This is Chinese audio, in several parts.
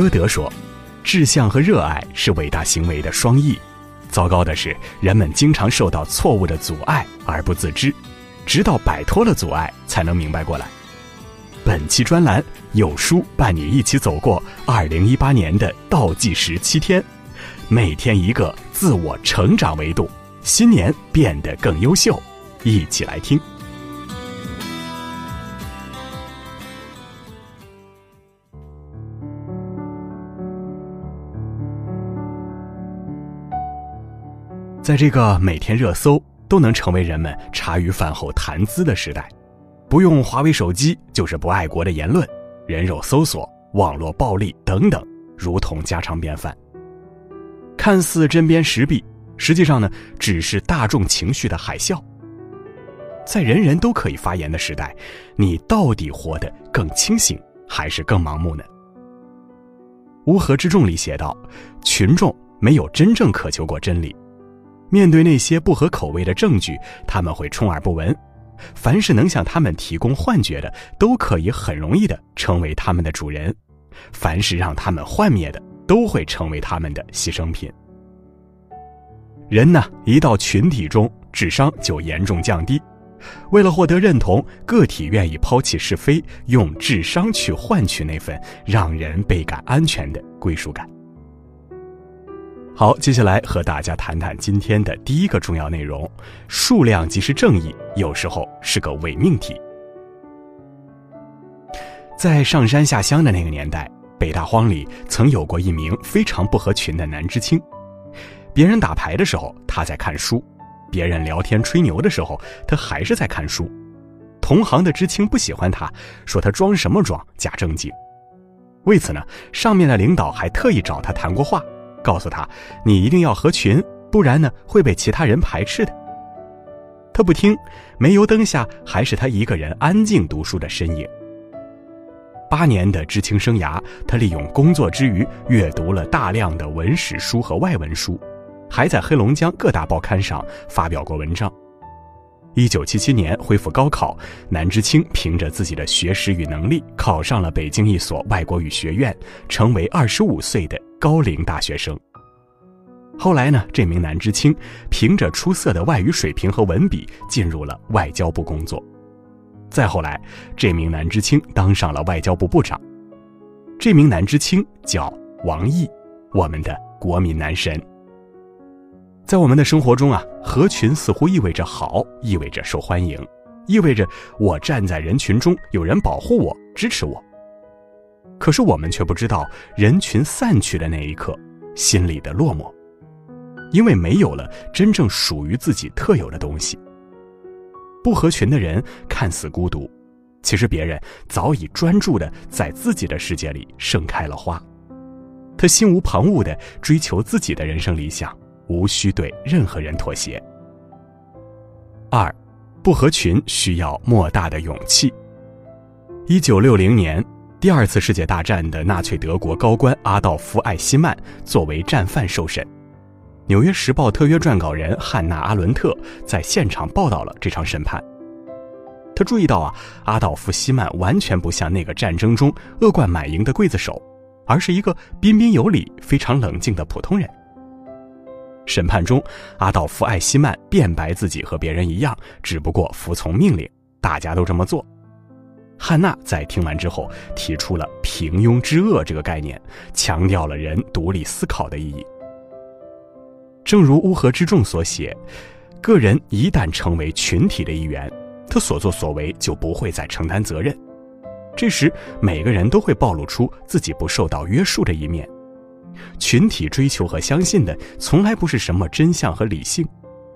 歌德说：“志向和热爱是伟大行为的双翼。”糟糕的是，人们经常受到错误的阻碍而不自知，直到摆脱了阻碍，才能明白过来。本期专栏有书伴你一起走过二零一八年的倒计时七天，每天一个自我成长维度，新年变得更优秀，一起来听。在这个每天热搜都能成为人们茶余饭后谈资的时代，不用华为手机就是不爱国的言论，人肉搜索、网络暴力等等，如同家常便饭。看似针砭时弊，实际上呢，只是大众情绪的海啸。在人人都可以发言的时代，你到底活得更清醒，还是更盲目呢？乌合之众里写道：“群众没有真正渴求过真理。”面对那些不合口味的证据，他们会充耳不闻；凡是能向他们提供幻觉的，都可以很容易的成为他们的主人；凡是让他们幻灭的，都会成为他们的牺牲品。人呢，一到群体中，智商就严重降低。为了获得认同，个体愿意抛弃是非，用智商去换取那份让人倍感安全的归属感。好，接下来和大家谈谈今天的第一个重要内容：数量即是正义，有时候是个伪命题。在上山下乡的那个年代，北大荒里曾有过一名非常不合群的男知青。别人打牌的时候，他在看书；别人聊天吹牛的时候，他还是在看书。同行的知青不喜欢他，说他装什么装，假正经。为此呢，上面的领导还特意找他谈过话。告诉他，你一定要合群，不然呢会被其他人排斥的。他不听，煤油灯下还是他一个人安静读书的身影。八年的知青生涯，他利用工作之余阅读了大量的文史书和外文书，还在黑龙江各大报刊上发表过文章。一九七七年恢复高考，南知青凭着自己的学识与能力，考上了北京一所外国语学院，成为二十五岁的高龄大学生。后来呢，这名男知青凭着出色的外语水平和文笔，进入了外交部工作。再后来，这名男知青当上了外交部部长。这名男知青叫王毅，我们的国民男神。在我们的生活中啊，合群似乎意味着好，意味着受欢迎，意味着我站在人群中，有人保护我、支持我。可是我们却不知道，人群散去的那一刻，心里的落寞，因为没有了真正属于自己特有的东西。不合群的人看似孤独，其实别人早已专注的在自己的世界里盛开了花，他心无旁骛的追求自己的人生理想。无需对任何人妥协。二，不合群需要莫大的勇气。一九六零年，第二次世界大战的纳粹德国高官阿道夫·艾希曼作为战犯受审。《纽约时报》特约撰稿人汉娜·阿伦特在现场报道了这场审判。他注意到啊，阿道夫·希曼完全不像那个战争中恶贯满盈的刽子手，而是一个彬彬有礼、非常冷静的普通人。审判中，阿道夫·艾希曼辩白自己和别人一样，只不过服从命令，大家都这么做。汉娜在听完之后提出了“平庸之恶”这个概念，强调了人独立思考的意义。正如乌合之众所写，个人一旦成为群体的一员，他所作所为就不会再承担责任。这时，每个人都会暴露出自己不受到约束的一面。群体追求和相信的，从来不是什么真相和理性，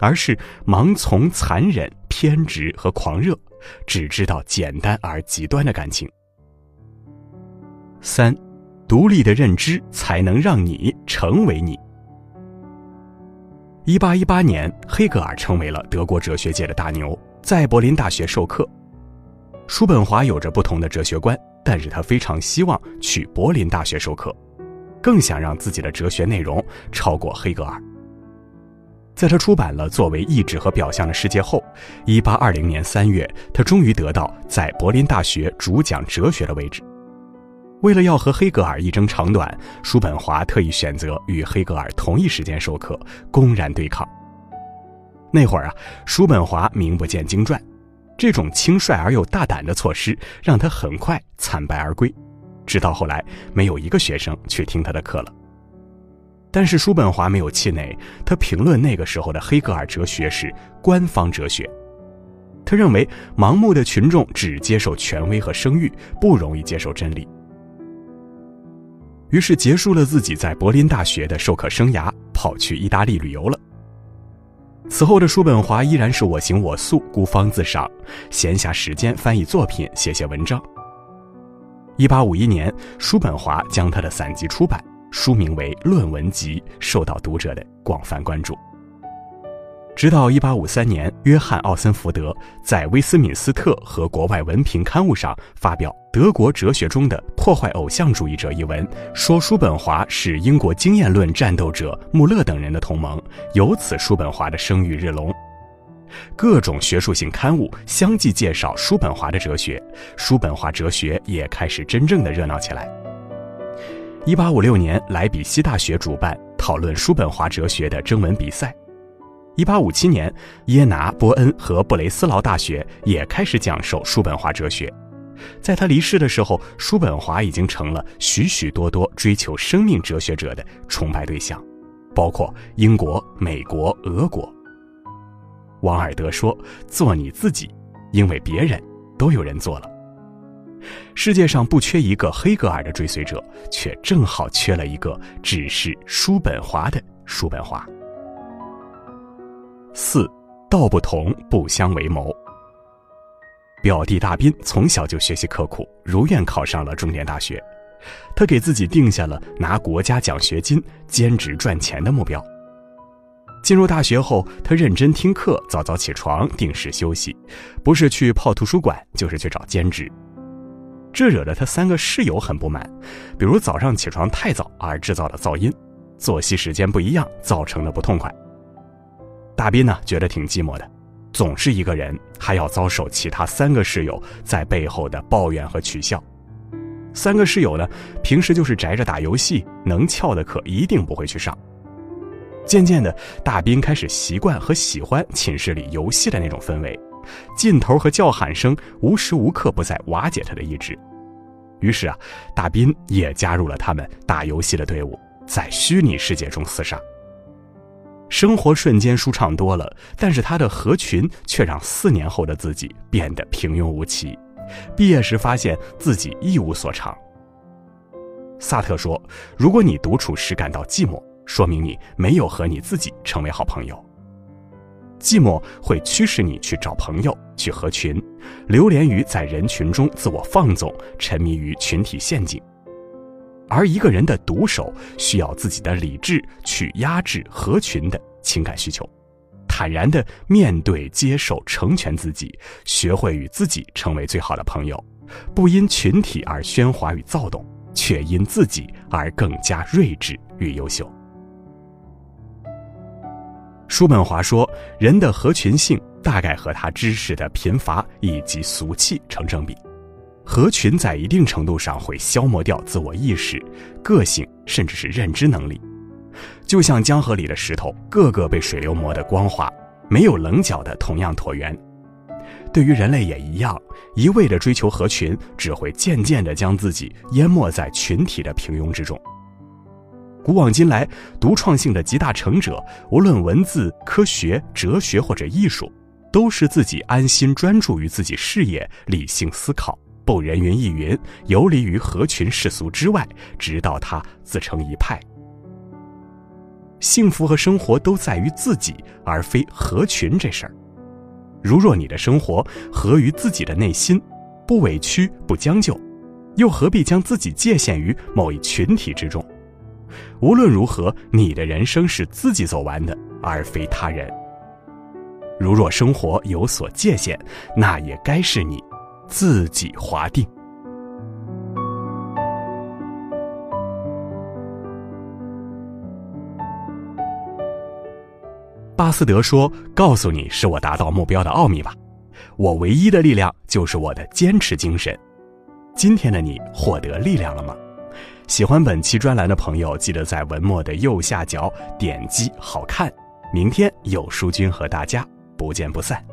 而是盲从、残忍、偏执和狂热，只知道简单而极端的感情。三，独立的认知才能让你成为你。一八一八年，黑格尔成为了德国哲学界的大牛，在柏林大学授课。叔本华有着不同的哲学观，但是他非常希望去柏林大学授课。更想让自己的哲学内容超过黑格尔。在他出版了作为意志和表象的世界后，一八二零年三月，他终于得到在柏林大学主讲哲学的位置。为了要和黑格尔一争长短，叔本华特意选择与黑格尔同一时间授课，公然对抗。那会儿啊，叔本华名不见经传，这种轻率而又大胆的措施让他很快惨败而归，直到后来没有一个学生去听他的课了。但是叔本华没有气馁，他评论那个时候的黑格尔哲学是官方哲学。他认为盲目的群众只接受权威和声誉，不容易接受真理。于是结束了自己在柏林大学的授课生涯，跑去意大利旅游了。此后的叔本华依然是我行我素，孤芳自赏，闲暇时间翻译作品，写写文章。一八五一年，叔本华将他的散集出版。书名为《论文集》，受到读者的广泛关注。直到1853年，约翰·奥森福德在威斯敏斯特和国外文凭刊物上发表《德国哲学中的破坏偶像主义者》一文，说叔本华是英国经验论战斗者穆勒等人的同盟，由此叔本华的声誉日隆。各种学术性刊物相继介绍叔本华的哲学，叔本华哲学也开始真正的热闹起来。一八五六年，莱比锡大学主办讨论叔本华哲学的征文比赛。一八五七年，耶拿、波恩和布雷斯劳大学也开始讲授叔本华哲学。在他离世的时候，叔本华已经成了许许多多追求生命哲学者的崇拜对象，包括英国、美国、俄国。王尔德说：“做你自己，因为别人都有人做了。”世界上不缺一个黑格尔的追随者，却正好缺了一个只是叔本华的叔本华。四，道不同不相为谋。表弟大斌从小就学习刻苦，如愿考上了重点大学。他给自己定下了拿国家奖学金、兼职赚钱的目标。进入大学后，他认真听课，早早起床，定时休息，不是去泡图书馆，就是去找兼职。这惹得他三个室友很不满，比如早上起床太早而制造的噪音，作息时间不一样造成的不痛快。大斌呢觉得挺寂寞的，总是一个人，还要遭受其他三个室友在背后的抱怨和取笑。三个室友呢平时就是宅着打游戏，能翘的课一定不会去上。渐渐的，大斌开始习惯和喜欢寝室里游戏的那种氛围。劲头和叫喊声无时无刻不在瓦解他的意志，于是啊，大斌也加入了他们打游戏的队伍，在虚拟世界中厮杀。生活瞬间舒畅多了，但是他的合群却让四年后的自己变得平庸无奇。毕业时发现自己一无所长。萨特说：“如果你独处时感到寂寞，说明你没有和你自己成为好朋友。”寂寞会驱使你去找朋友，去合群，流连于在人群中自我放纵，沉迷于群体陷阱。而一个人的独守，需要自己的理智去压制合群的情感需求，坦然地面对、接受、成全自己，学会与自己成为最好的朋友，不因群体而喧哗与躁动，却因自己而更加睿智与优秀。叔本华说：“人的合群性大概和他知识的贫乏以及俗气成正比。合群在一定程度上会消磨掉自我意识、个性，甚至是认知能力。就像江河里的石头，个个被水流磨得光滑，没有棱角的，同样椭圆。对于人类也一样，一味的追求合群，只会渐渐地将自己淹没在群体的平庸之中。”古往今来，独创性的集大成者，无论文字、科学、哲学或者艺术，都是自己安心专注于自己事业，理性思考，不人云亦云，游离于合群世俗之外，直到他自成一派。幸福和生活都在于自己，而非合群这事儿。如若你的生活合于自己的内心，不委屈不将就，又何必将自己界限于某一群体之中？无论如何，你的人生是自己走完的，而非他人。如若生活有所界限，那也该是你自己划定。巴斯德说：“告诉你是我达到目标的奥秘吧。我唯一的力量就是我的坚持精神。今天的你获得力量了吗？喜欢本期专栏的朋友，记得在文末的右下角点击“好看”。明天有书君和大家不见不散。